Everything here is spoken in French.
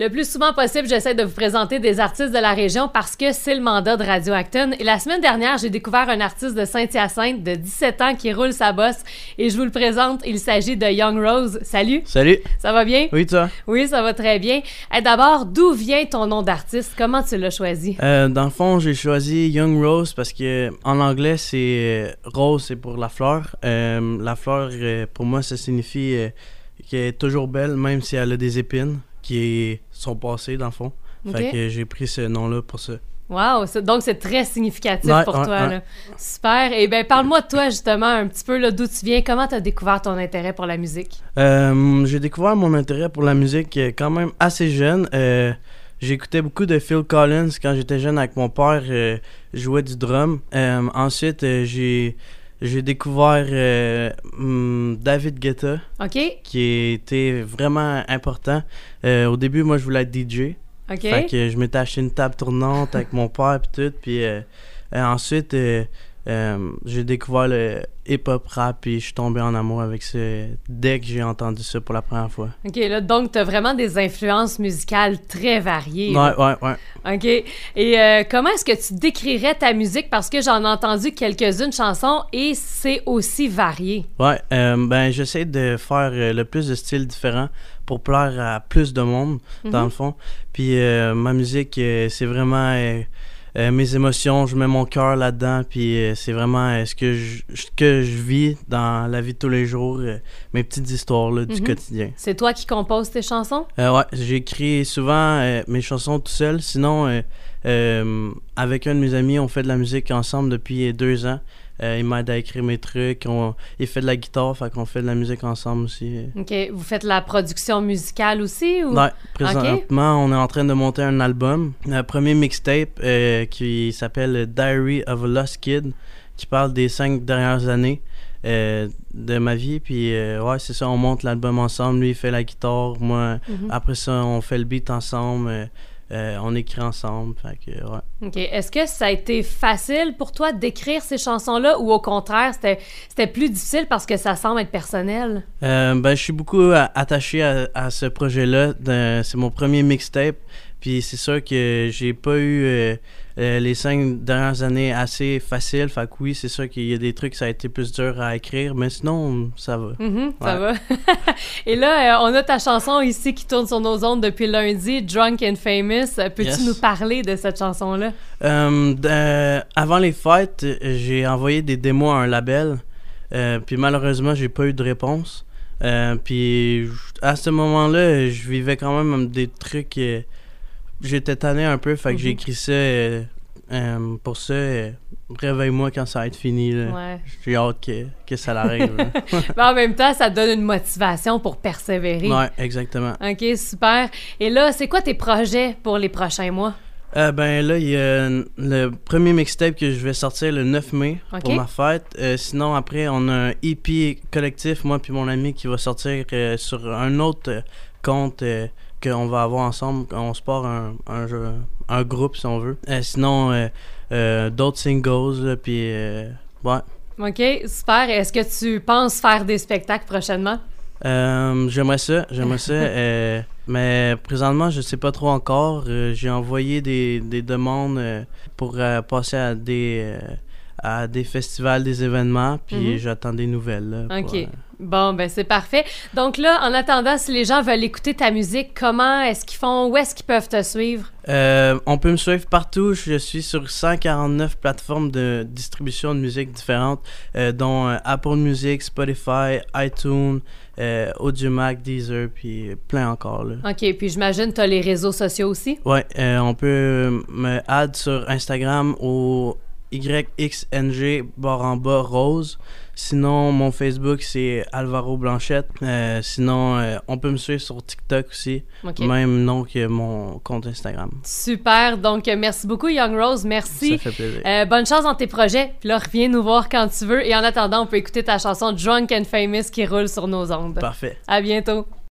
Le plus souvent possible, j'essaie de vous présenter des artistes de la région parce que c'est le mandat de Radio Acton. Et la semaine dernière, j'ai découvert un artiste de Saint-Hyacinthe de 17 ans qui roule sa bosse et je vous le présente. Il s'agit de Young Rose. Salut. Salut. Ça va bien? Oui, toi? Oui, ça va très bien. Et D'abord, d'où vient ton nom d'artiste? Comment tu l'as choisi? Euh, dans le fond, j'ai choisi Young Rose parce que en anglais, c'est euh, rose, c'est pour la fleur. Euh, la fleur, pour moi, ça signifie qu'elle est toujours belle, même si elle a des épines qui sont passées, dans le fond. Fait que j'ai pris ce nom-là pour ça. Wow, donc c'est très significatif Ouais, pour ouais, toi. ouais. là. Super. Et bien, parle-moi de toi justement un petit peu d'où tu viens. Comment tu as découvert ton intérêt pour la musique? Euh, j'ai découvert mon intérêt pour la musique euh, quand même assez jeune. Euh, J'écoutais beaucoup de Phil Collins quand j'étais jeune avec mon père. euh, je jouais du drum. Ensuite, j'ai j'ai découvert euh, hum, David Guetta, qui était vraiment important. Euh, au début, moi, je voulais être DJ. Fait que je m'étais acheté une table tournante avec mon père puis tout. Puis euh, ensuite, euh, j'ai découvert le hip-hop rap puis je suis tombé en amour avec ça dès que j'ai entendu ça pour la première fois. OK, là, donc tu as vraiment des influences musicales très variées. Ouais, là. ouais, ouais. OK. Et euh, comment est-ce que tu décrirais ta musique? Parce que j'en ai entendu quelques-unes chansons et c'est aussi varié. Ouais, euh, ben j'essaie de faire euh, le plus de styles différents pour plaire à plus de monde, dans Mhm. le fond. Puis ma musique, c'est vraiment euh, mes émotions, je mets mon cœur là-dedans, puis euh, c'est vraiment euh, ce que je, ce que je vis dans la vie de tous les jours, mes petites histoires là, du Mhm. quotidien. C'est toi qui composes tes chansons? Ouais, j'écris souvent mes chansons tout seul. Sinon, avec un de mes amis, on fait de la musique ensemble depuis deux ans. Euh, il m'aide à écrire mes trucs. on- il fait de la guitare, fait qu'on fait de la musique ensemble aussi. OK. Vous faites la production musicale aussi? Ou... Ouais, présentement, on est en train de monter un album. Un premier mixtape euh, qui s'appelle Diary of a Lost Kid, qui parle des cinq dernières années euh, de ma vie. Puis, euh, ouais, c'est ça, on monte l'album ensemble. Lui, il fait la guitare. Moi, Mhm. après ça, on fait le beat ensemble. euh, euh, on écrit ensemble. Fait que, ouais. OK. Est-ce que ça a été facile pour toi d'écrire ces chansons-là ou au contraire, c'était c'était plus difficile parce que ça semble être personnel? Euh, ben, je suis beaucoup euh, attaché à, à ce projet-là. C'est mon premier mixtape. Puis c'est sûr que j'ai pas eu euh, euh, les cinq dernières années assez faciles. Fait que oui, c'est sûr qu'il y a des trucs ça a été plus dur à écrire. Mais sinon, ça va. Mhm, ça Ouais. va. Et là, euh, on a ta chanson ici qui tourne sur nos ondes depuis lundi, Drunk and Famous. Peux-tu Yes. nous parler de cette chanson-là? Euh, avant les fêtes, j'ai envoyé des démos à un label. Puis malheureusement, j'ai pas eu de réponse. Puis à ce moment-là, je vivais quand même des trucs. J'étais tanné un peu, fait que j'ai Mhm. écrit ça euh, euh, pour ça. euh, Réveille-moi quand ça va être fini. Ouais. J'ai hâte que, que ça l'arrive. Mais en même temps, ça donne une motivation pour persévérer. ouais, exactement. OK, super. Et là, c'est quoi tes projets pour les prochains mois? Euh, ben là, il y a le premier mixtape que je vais sortir le 9 mai pour ma fête. Euh, sinon, après, on a un EP collectif, moi puis mon ami, qui va sortir euh, sur un autre compte qu'on va avoir ensemble. On se part un, un, jeu- un groupe, si on veut. Euh, sinon, euh, euh, d'autres singles, là, puis euh, ouais. OK, super. Est-ce que tu penses faire des spectacles prochainement? J'aimerais ça, j'aimerais ça. mais présentement, je sais pas trop encore. J'ai envoyé des, des demandes pour passer à des à des festivals, des événements, puis Mhm. j'attends des nouvelles. là, pour, OK. euh, Bon, ben c'est parfait. Donc là, en attendant, si les gens veulent écouter ta musique, comment est-ce qu'ils font? Où est-ce qu'ils peuvent te suivre? Euh, on peut me suivre partout. Je suis sur 149 plateformes de distribution de musique différentes, euh, dont Apple Music, Spotify, iTunes, euh, Audiomack, Deezer, puis plein encore. Là. OK, puis j'imagine tu as les réseaux sociaux aussi? Euh, on peut me add sur Instagram au YXNG barre en bas rose. Sinon, mon Facebook, c'est Alvaro Blanchette. Euh, sinon, euh, on peut me suivre sur TikTok aussi. Même nom que mon compte Instagram. Super. Donc, euh, merci beaucoup, Young Rose. Merci. Ça fait plaisir. Euh, bonne chance dans tes projets. Puis là, reviens nous voir quand tu veux. Et en attendant, on peut écouter ta chanson Drunk and Famous qui roule sur nos ondes. Parfait. À bientôt.